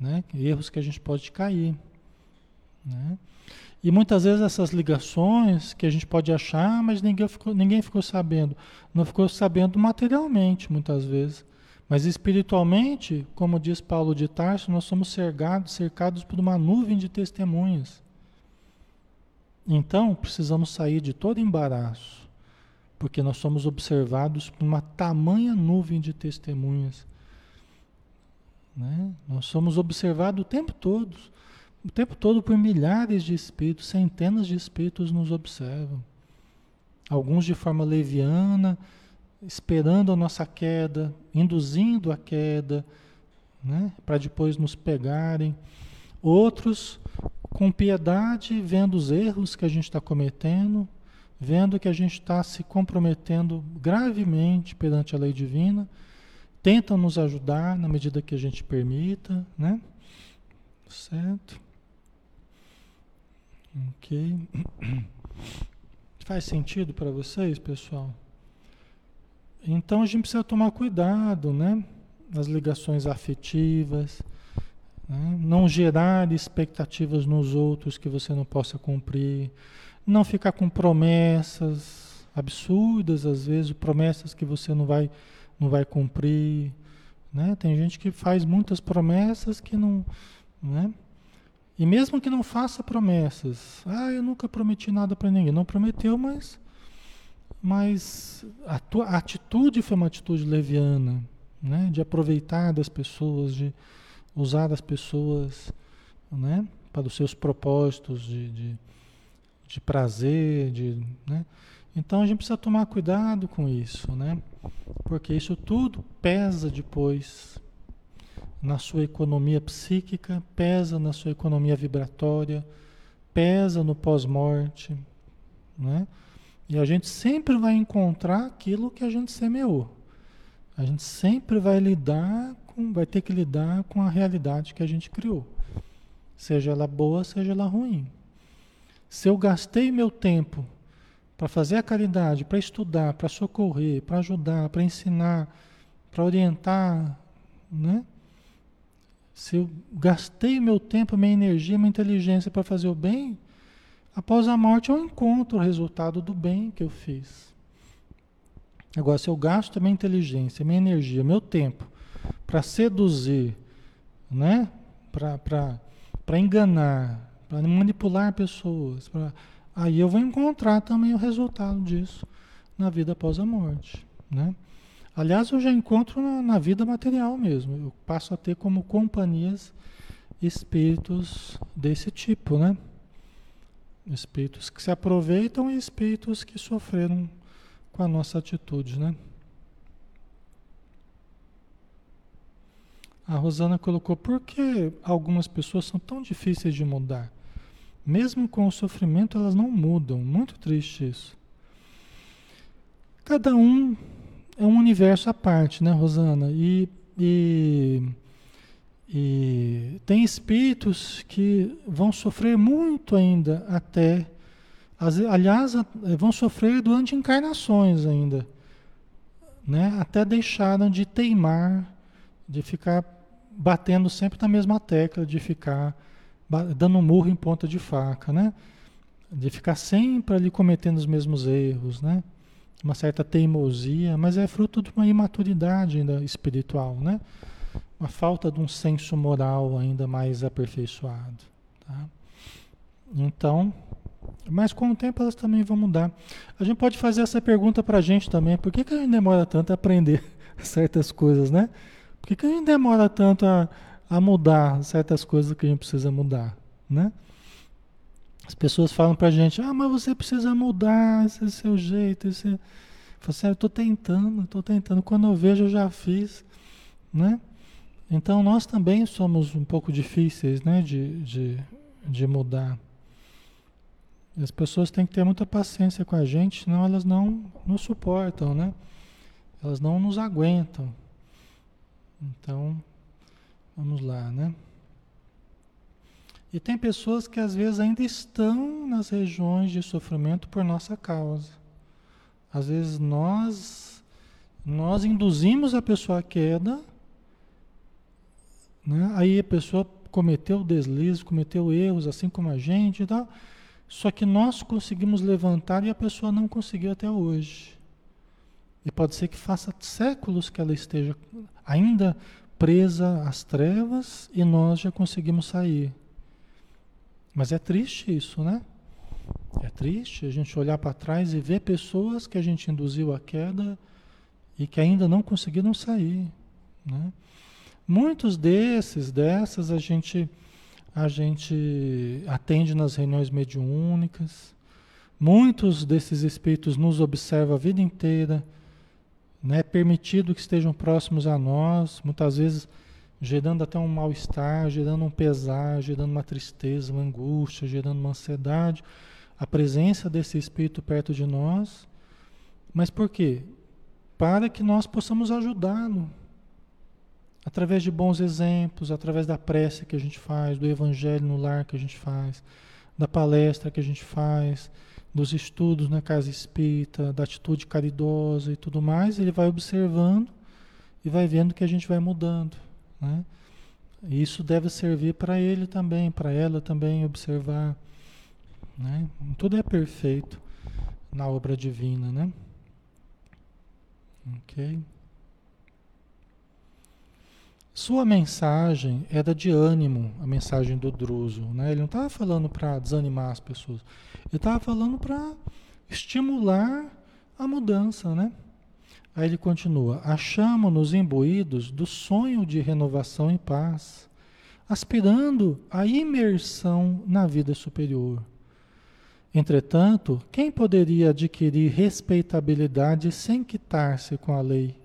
né? erros que a gente pode cair. Né? E muitas vezes essas ligações que a gente pode achar, mas ninguém ficou, ninguém ficou sabendo. Não ficou sabendo materialmente, muitas vezes. Mas espiritualmente, como diz Paulo de Tarso, nós somos cercados, cercados por uma nuvem de testemunhas. Então, precisamos sair de todo embaraço, porque nós somos observados por uma tamanha nuvem de testemunhas. Né? Nós somos observados o tempo todo, o tempo todo por milhares de espíritos, centenas de espíritos nos observam. Alguns de forma leviana, esperando a nossa queda, induzindo a queda, né? para depois nos pegarem. Outros com piedade, vendo os erros que a gente está cometendo, vendo que a gente está se comprometendo gravemente perante a lei divina, tentam nos ajudar na medida que a gente permita, né? Certo? Ok. Faz sentido para vocês, pessoal? Então a gente precisa tomar cuidado, né? Nas ligações afetivas, né? não gerar expectativas nos outros que você não possa cumprir, não ficar com promessas absurdas, às vezes, promessas que você não vai, não vai cumprir. Né? Tem gente que faz muitas promessas que não. Né? E mesmo que não faça promessas, ah, eu nunca prometi nada para ninguém. Não prometeu, mas mas a tua atitude foi uma atitude leviana, né? de aproveitar das pessoas, de usar as pessoas né? para os seus propósitos de, de, de prazer. De, né? Então a gente precisa tomar cuidado com isso, né? porque isso tudo pesa depois na sua economia psíquica, pesa na sua economia vibratória, pesa no pós-morte. Né? E a gente sempre vai encontrar aquilo que a gente semeou. A gente sempre vai lidar com, vai ter que lidar com a realidade que a gente criou. Seja ela boa, seja ela ruim. Se eu gastei meu tempo para fazer a caridade, para estudar, para socorrer, para ajudar, para ensinar, para orientar, né? Se eu gastei meu tempo, minha energia, minha inteligência para fazer o bem, Após a morte eu encontro o resultado do bem que eu fiz. Agora, se eu gasto minha inteligência, minha energia, meu tempo para seduzir, né? para enganar, para manipular pessoas, pra... aí eu vou encontrar também o resultado disso na vida após a morte. Né? Aliás, eu já encontro na, na vida material mesmo. Eu passo a ter como companhias espíritos desse tipo, né? Espíritos que se aproveitam e espíritos que sofreram com a nossa atitude, né? A Rosana colocou, por que algumas pessoas são tão difíceis de mudar? Mesmo com o sofrimento, elas não mudam. Muito triste isso. Cada um é um universo à parte, né, Rosana? E, e e tem espíritos que vão sofrer muito ainda até, aliás, vão sofrer durante encarnações ainda, né? Até deixaram de teimar, de ficar batendo sempre na mesma tecla de ficar dando um murro em ponta de faca, né? De ficar sempre ali cometendo os mesmos erros, né? Uma certa teimosia, mas é fruto de uma imaturidade ainda espiritual, né? Uma falta de um senso moral ainda mais aperfeiçoado, tá? Então, mas com o tempo elas também vão mudar. A gente pode fazer essa pergunta para a gente também: por que, que a gente demora tanto a aprender certas coisas, né? Por que, que a gente demora tanto a, a mudar certas coisas que a gente precisa mudar, né? As pessoas falam para a gente: ah, mas você precisa mudar esse é seu jeito. Esse... Eu falo assim, eu estou tentando, estou tentando. Quando eu vejo, eu já fiz, né? Então nós também somos um pouco difíceis, né, de, de, de mudar. As pessoas têm que ter muita paciência com a gente, senão elas não nos suportam, né? Elas não nos aguentam. Então, vamos lá, né? E tem pessoas que às vezes ainda estão nas regiões de sofrimento por nossa causa. Às vezes nós nós induzimos a pessoa à queda, né? Aí a pessoa cometeu deslizes, cometeu erros, assim como a gente e tal. Só que nós conseguimos levantar e a pessoa não conseguiu até hoje. E pode ser que faça séculos que ela esteja ainda presa às trevas e nós já conseguimos sair. Mas é triste isso, né? É triste a gente olhar para trás e ver pessoas que a gente induziu à queda e que ainda não conseguiram sair. Né? Muitos desses, dessas, a gente a gente atende nas reuniões mediúnicas. Muitos desses espíritos nos observam a vida inteira. Né? É permitido que estejam próximos a nós, muitas vezes gerando até um mal-estar, gerando um pesar, gerando uma tristeza, uma angústia, gerando uma ansiedade. A presença desse espírito perto de nós. Mas por quê? Para que nós possamos ajudá-lo Através de bons exemplos, através da prece que a gente faz, do evangelho no lar que a gente faz, da palestra que a gente faz, dos estudos na casa espírita, da atitude caridosa e tudo mais, ele vai observando e vai vendo que a gente vai mudando. Né? E isso deve servir para ele também, para ela também observar. Né? Tudo é perfeito na obra divina, né? Ok? Sua mensagem era de ânimo, a mensagem do Druso. Né? Ele não estava falando para desanimar as pessoas, ele estava falando para estimular a mudança. Né? Aí ele continua: achamos-nos imbuídos do sonho de renovação e paz, aspirando à imersão na vida superior. Entretanto, quem poderia adquirir respeitabilidade sem quitar-se com a lei?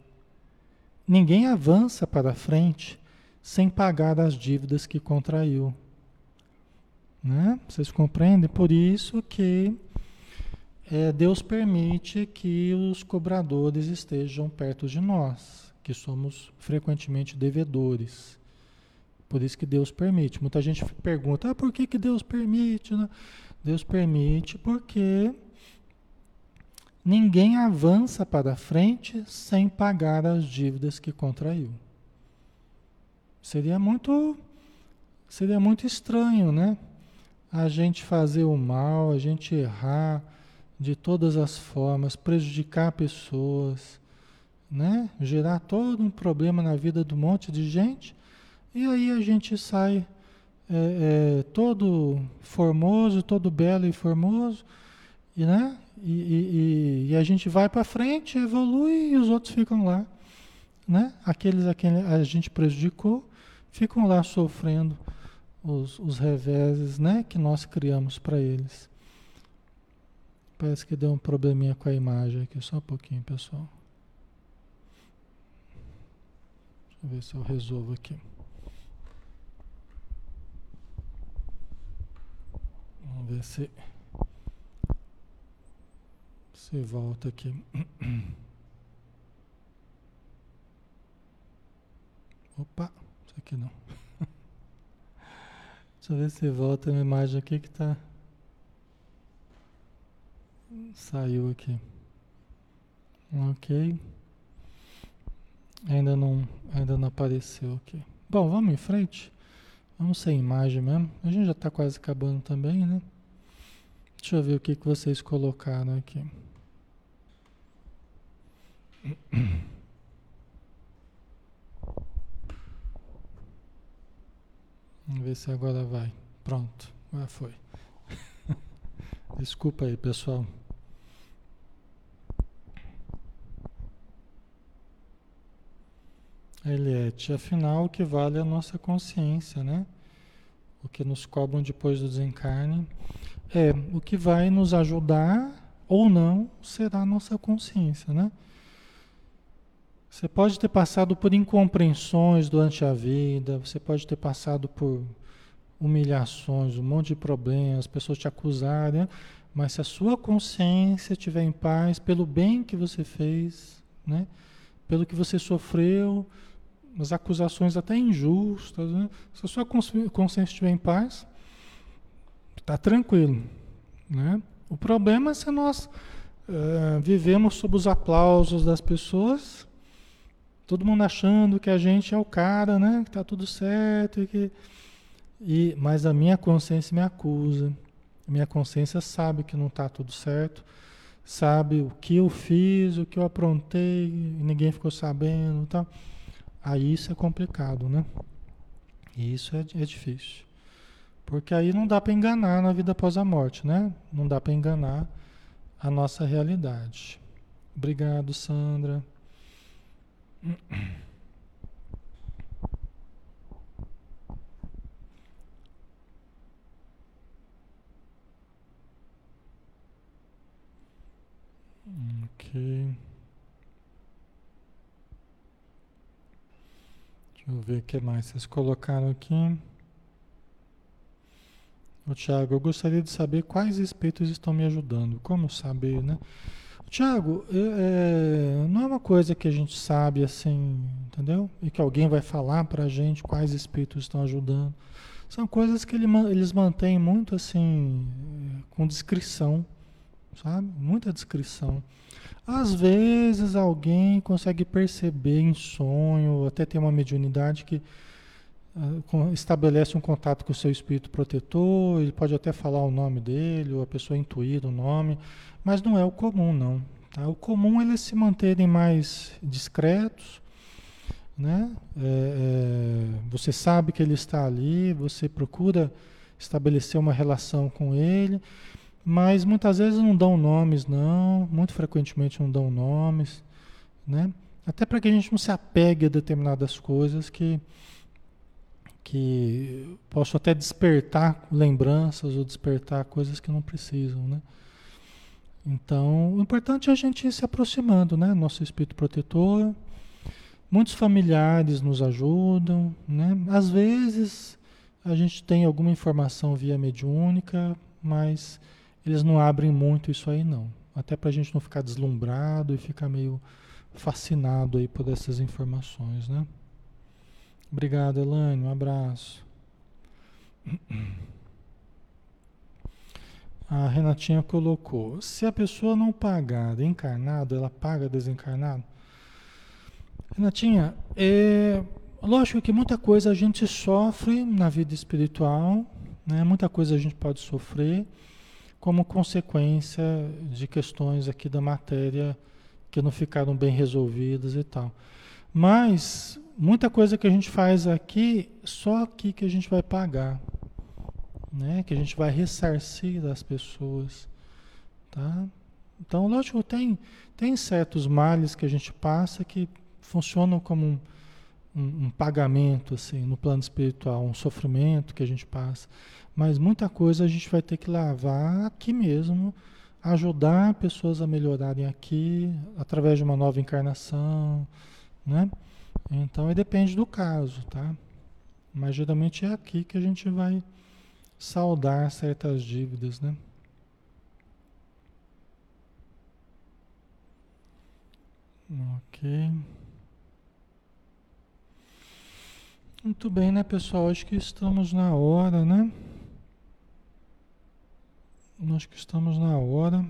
Ninguém avança para frente sem pagar as dívidas que contraiu. Né? Vocês compreendem? Por isso que é, Deus permite que os cobradores estejam perto de nós, que somos frequentemente devedores. Por isso que Deus permite. Muita gente pergunta, ah, por que, que Deus permite? Né? Deus permite porque Ninguém avança para frente sem pagar as dívidas que contraiu. Seria muito seria muito estranho, né? A gente fazer o mal, a gente errar de todas as formas, prejudicar pessoas, né? Gerar todo um problema na vida de um monte de gente e aí a gente sai é, é, todo formoso, todo belo e formoso, e, né? E, e, e a gente vai para frente, evolui e os outros ficam lá. Né? Aqueles a quem a gente prejudicou ficam lá sofrendo os, os reveses né? que nós criamos para eles. Parece que deu um probleminha com a imagem aqui, só um pouquinho, pessoal. Deixa eu ver se eu resolvo aqui. Vamos ver se. Você volta aqui. Opa, isso aqui não. Deixa eu ver se volta a imagem aqui que tá. Saiu aqui. Ok. Ainda não, ainda não apareceu aqui. Bom, vamos em frente. Vamos sem imagem mesmo. A gente já está quase acabando também, né? Deixa eu ver o que, que vocês colocaram aqui. Vamos ver se agora vai. Pronto, já foi. Desculpa aí, pessoal. Eliette, afinal, o que vale é a nossa consciência, né? O que nos cobram depois do desencarne é o que vai nos ajudar ou não será a nossa consciência, né? Você pode ter passado por incompreensões durante a vida, você pode ter passado por humilhações, um monte de problemas, pessoas te acusarem, né? mas se a sua consciência estiver em paz pelo bem que você fez, né? pelo que você sofreu, as acusações até injustas, né? se a sua consciência estiver em paz, está tranquilo. Né? O problema é se nós uh, vivemos sob os aplausos das pessoas, todo mundo achando que a gente é o cara, né? que está tudo certo, e que... E, mas a minha consciência me acusa, minha consciência sabe que não está tudo certo, sabe o que eu fiz, o que eu aprontei, ninguém ficou sabendo, tal. Aí isso é complicado, né? Isso é, é difícil. Porque aí não dá para enganar na vida após a morte, né? Não dá para enganar a nossa realidade. Obrigado, Sandra. Ok. Deixa eu ver o que mais vocês colocaram aqui. O Tiago, eu gostaria de saber quais espíritos estão me ajudando. Como saber, né? Tiago, é, não é uma coisa que a gente sabe assim, entendeu? E que alguém vai falar pra gente quais espíritos estão ajudando. São coisas que ele, eles mantêm muito assim, com descrição, sabe? Muita descrição. Às vezes alguém consegue perceber em sonho, até tem uma mediunidade que estabelece um contato com o seu espírito protetor, ele pode até falar o nome dele, ou a pessoa intuir o nome, mas não é o comum não. Tá? O comum é eles se manterem mais discretos, né? É, é, você sabe que ele está ali, você procura estabelecer uma relação com ele, mas muitas vezes não dão nomes, não, muito frequentemente não dão nomes, né? Até para que a gente não se apegue a determinadas coisas que, que possam até despertar lembranças ou despertar coisas que não precisam, né? Então, o importante é a gente ir se aproximando, né? Nosso espírito protetor. Muitos familiares nos ajudam, né? Às vezes a gente tem alguma informação via mediúnica, mas eles não abrem muito isso aí não. Até para a gente não ficar deslumbrado e ficar meio fascinado aí por essas informações, né? Obrigado, Elaine. Um abraço. A Renatinha colocou: se a pessoa não pagar encarnado, ela paga desencarnado? Renatinha, é, lógico que muita coisa a gente sofre na vida espiritual, né? muita coisa a gente pode sofrer como consequência de questões aqui da matéria que não ficaram bem resolvidas e tal. Mas muita coisa que a gente faz aqui, só aqui que a gente vai pagar, né? Que a gente vai ressarcir das pessoas, tá? Então, lógico, tem tem certos males que a gente passa que funcionam como um, um, um pagamento assim no plano espiritual, um sofrimento que a gente passa. Mas muita coisa a gente vai ter que lavar aqui mesmo, ajudar pessoas a melhorarem aqui, através de uma nova encarnação, né? Então, depende do caso, tá? Mas geralmente é aqui que a gente vai saldar certas dívidas, né? Ok. Muito bem, né, pessoal? Acho que estamos na hora, né? Nós que estamos na hora.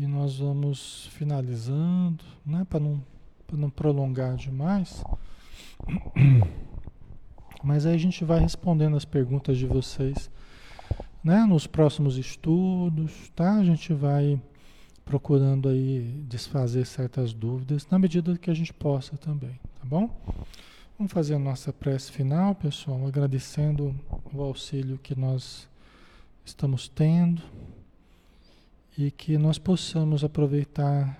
E nós vamos finalizando, né? Para não para não prolongar demais. Mas aí a gente vai respondendo as perguntas de vocês, né? Nos próximos estudos, tá? A gente vai procurando aí desfazer certas dúvidas na medida que a gente possa também, tá bom? Vamos fazer a nossa prece final, pessoal, agradecendo o auxílio que nós estamos tendo e que nós possamos aproveitar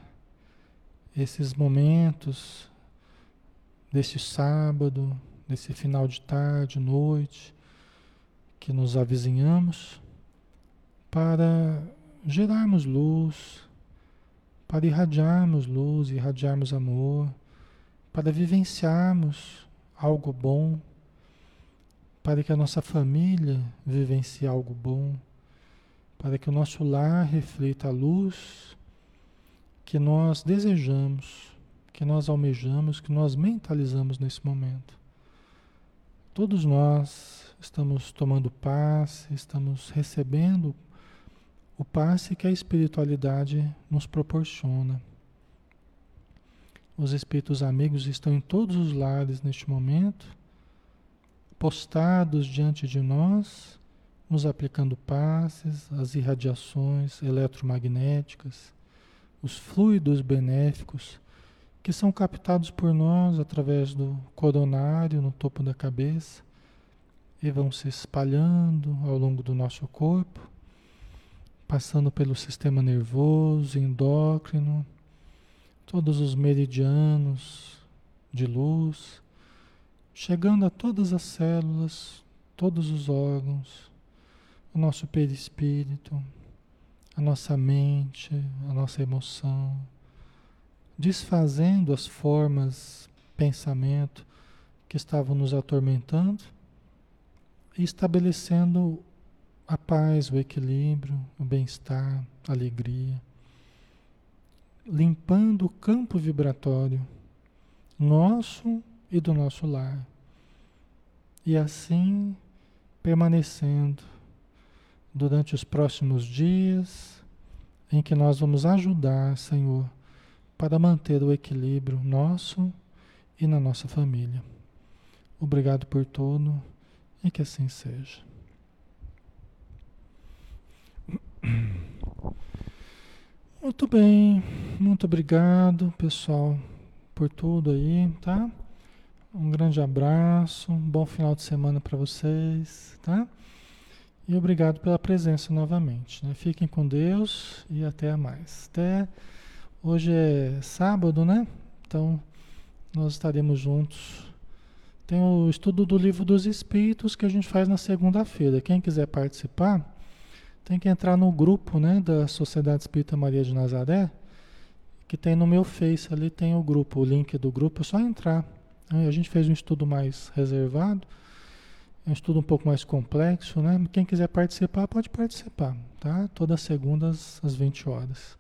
esses momentos desse sábado, desse final de tarde, noite, que nos avizinhamos, para gerarmos luz, para irradiarmos luz, irradiarmos amor, para vivenciarmos algo bom, para que a nossa família vivencie algo bom, para que o nosso lar reflita a luz que nós desejamos, que nós almejamos, que nós mentalizamos nesse momento. Todos nós estamos tomando passe, estamos recebendo o passe que a espiritualidade nos proporciona. Os espíritos amigos estão em todos os lares neste momento, postados diante de nós, nos aplicando passes, as irradiações eletromagnéticas, os fluidos benéficos que são captados por nós através do coronário no topo da cabeça e vão se espalhando ao longo do nosso corpo passando pelo sistema nervoso, endócrino, todos os meridianos de luz, chegando a todas as células, todos os órgãos, o nosso perispírito, a nossa mente, a nossa emoção, desfazendo as formas, pensamento que estavam nos atormentando e estabelecendo a paz, o equilíbrio, o bem-estar, a alegria, limpando o campo vibratório nosso e do nosso lar. E assim permanecendo durante os próximos dias em que nós vamos ajudar, Senhor, para manter o equilíbrio nosso e na nossa família. Obrigado por tudo e que assim seja. Muito bem, muito obrigado, pessoal, por tudo aí, tá? Um grande abraço, um bom final de semana para vocês, tá? E obrigado pela presença novamente. Né? Fiquem com Deus e até mais. Até hoje é sábado, né? Então nós estaremos juntos. Tem o estudo do livro dos Espíritos que a gente faz na segunda-feira. Quem quiser participar, tem que entrar no grupo né, da Sociedade Espírita Maria de Nazaré, que tem no meu Face ali, tem o grupo, o link do grupo, é só entrar. A gente fez um estudo mais reservado, é um estudo um pouco mais complexo, né? Quem quiser participar, pode participar, tá? Todas segundas às 20 horas.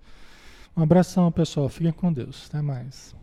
Um abração, pessoal. Fiquem com Deus. Até mais.